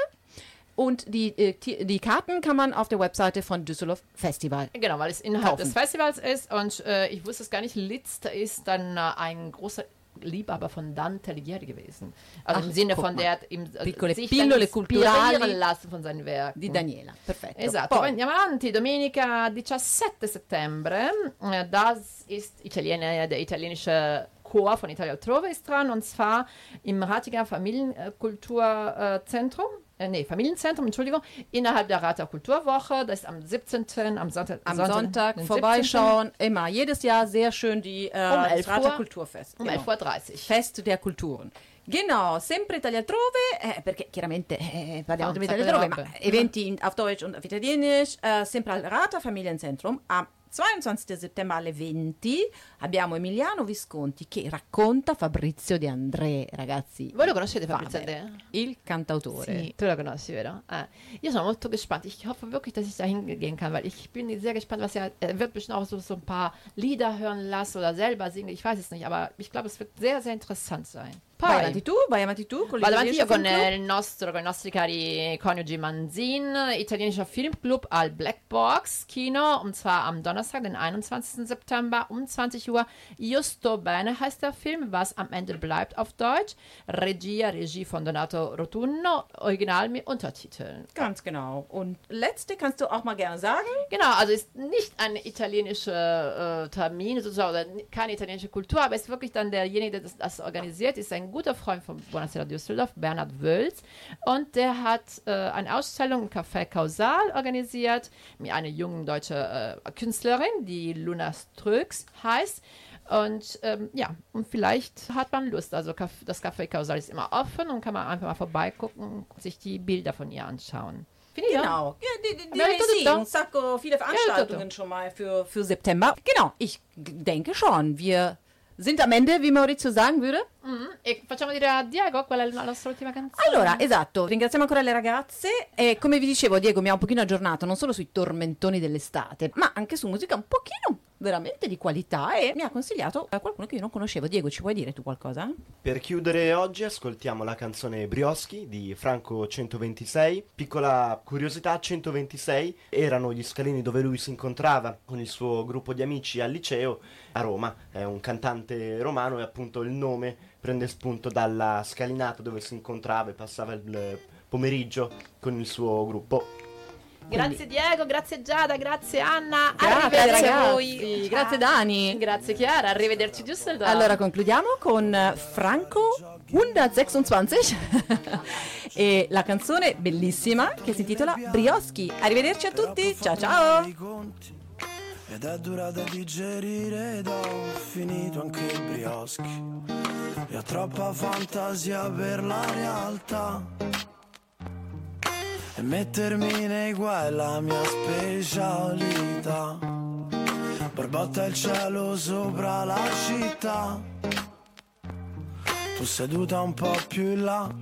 Und die, äh, die die Karten kann man auf der Webseite von Düsseldorf Festival Genau, weil es innerhalb kaufen. des Festivals ist und äh, ich wusste es gar nicht, Litz ist dann äh, ein großer Liebhaber von Dante Alighieri gewesen. Also Ach, im Sinne von mal. der hat ihm Piccole sich pillole culturali lassen von seinen Werken. di Daniela. Perfetto. Esatto, Poi- andiamo avanti, domenica 17 settembre, äh, das ist Italiener, der italienische Chor von Italia Altrove ist dran und zwar im Ratiger Familienkulturzentrum. Äh, nee, Familienzentrum, Entschuldigung, innerhalb der Rater Kulturwoche, das ist am 17. am Sonntag, am Sonntag, Sonntag vorbeischauen. Immer, jedes Jahr sehr schön die äh, Um das 11 Rater Uhr. Kulturfest. Um Genau. 11.30 Uhr. Fest der Kulturen. Genau, sempre Italia Altrove, eh, perché chiaramente eh, parliamo di Italia Altrove, ma eventi in- auf Deutsch und auf Italienisch, eh, sempre al Rata Familienzentrum. Am 22 settembre alle 20 abbiamo Emiliano Visconti che racconta Fabrizio De André, ragazzi. Voi lo conoscete Fabrizio Vabbè, De? Il cantautore. Sì, tu lo conosci, vero? Eh. Io sono molto gespannt. Ich hoffe wirklich, dass ich da hingehen kann, weil ich bin sehr gespannt, was er, er wird bestimmt auch so, so ein paar Lieder hören lassen oder selber singen. Ich weiß es nicht, aber ich glaube, es wird sehr, sehr interessant sein. Vai avanti tu, vai avanti tu con Vado avanti io con eh, il nostro, con i nostri cari coniugi Manzin, italienischer Filmclub al Black Box Kino, und zwar am Donnerstag, den 21. September um 20 Uhr. Justo Bene heißt der Film, was am Ende bleibt auf Deutsch. Regia, Regie von Donato Rotunno, original mit Untertiteln. Ganz genau. Und letzte kannst du auch mal gerne sagen. Genau, also ist nicht ein italienischer äh, Termin sozusagen, oder keine italienische Kultur, aber ist wirklich dann derjenige, der das, das organisiert, ist ein guter Freund von Buonasera Düsseldorf, Bernhard Wölz. Und der hat äh, eine Ausstellung im Café Causal organisiert mit einer jungen deutschen äh, Künstlerin, die Luna Ströx heißt. Und ähm, ja, und vielleicht hat man Lust. Also das Café Causal ist immer offen und kann man einfach mal vorbeigucken und sich die Bilder von ihr anschauen. Finito? Genau. Ja, die, die, detto sì, tutto? un sacco, viele Veranstaltungen schon mal für, für September. Genau, ich denke schon. Wir sind am Ende, wie Maurizio sagen würde. Mm, E facciamo dire a Diego qual è la nostra ultima canzone. Allora, esatto, ringraziamo ancora le ragazze e come vi dicevo Diego mi ha un pochino aggiornato non solo sui tormentoni dell'estate, ma anche su musica un pochino veramente di qualità e mi ha consigliato a qualcuno che io non conoscevo. Diego, ci puoi dire tu qualcosa? Per chiudere oggi ascoltiamo la canzone Brioschi di Franco 126. Piccola curiosità, 126 erano gli scalini dove lui si incontrava con il suo gruppo di amici al liceo a Roma. È un cantante romano e appunto il nome prende spunto dalla scalinata dove si incontrava e passava il pomeriggio con il suo gruppo. Grazie Diego, grazie Giada, grazie Anna. Grazie, arrivederci a voi. Grazie, Dani. Grazie Chiara, arrivederci Düsseldorf. Allora concludiamo con eh, Franco 126 e la canzone bellissima che si intitola Brioschi. Arrivederci a tutti, ciao ciao! Ed è dura da digerire ed ho finito anche i brioschi E ho troppa fantasia per la realtà E mettermi nei guai è la mia specialità. Barbotta il cielo sopra la città. Tu seduta un po' più in là,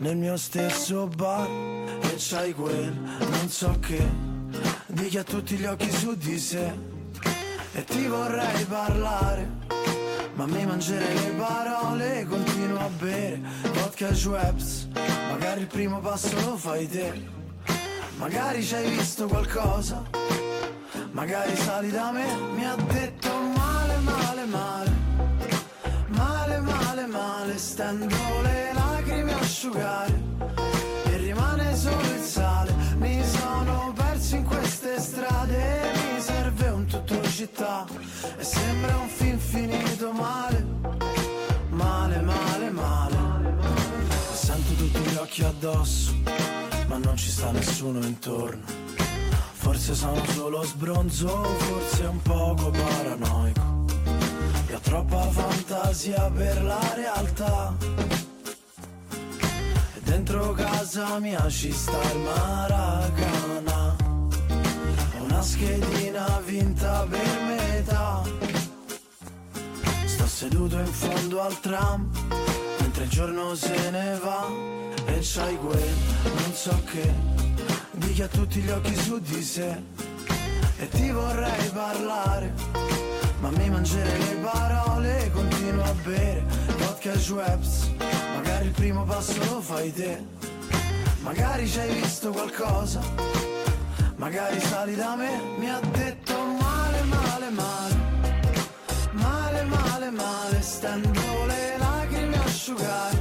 nel mio stesso bar. E c'hai quel non so che, di chi ha tutti gli occhi su di sé. E ti vorrei parlare, ma mi mangerei le parole. Continuo a bere vodka e Schweppes, magari il primo passo lo fai te. Magari ci hai visto qualcosa, magari sali da me. Mi ha detto male, male, male, male, male, male. Stendo le lacrime a asciugare tutto città e sembra un film finito male, male, male, male. Sento tutti gli occhi addosso, ma non ci sta nessuno intorno. Forse sono solo sbronzo, forse un poco paranoico. E ho troppa fantasia per la realtà. E dentro casa mia ci sta il Maracana. Una schedina vinta per metà. Sto seduto in fondo al tram, mentre il giorno se ne va. E c'hai quel non so che, di chi ha tutti gli occhi su di sé. E ti vorrei parlare, ma mi mangerei le parole. Continuo a bere vodka e Schweppes, magari il primo passo lo fai te. Magari ci hai visto qualcosa, magari sali da me. Mi ha detto male, male, male, male, male, male. Stendo le lacrime a asciugare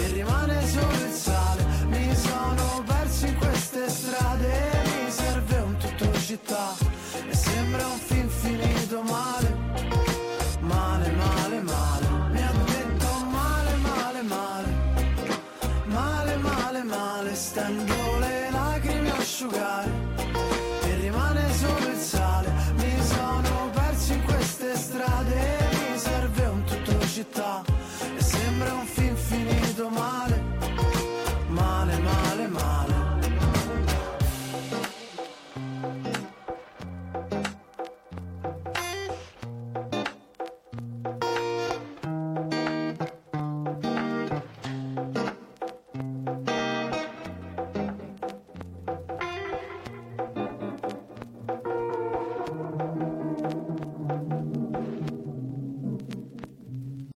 e rimane solo il sale. Mi sono perso in queste strade, mi serve un tutto città e sembra un film finito male, male, male, male. Mi ha detto male, male, male, male, male, male. Stendo le lacrime a asciugare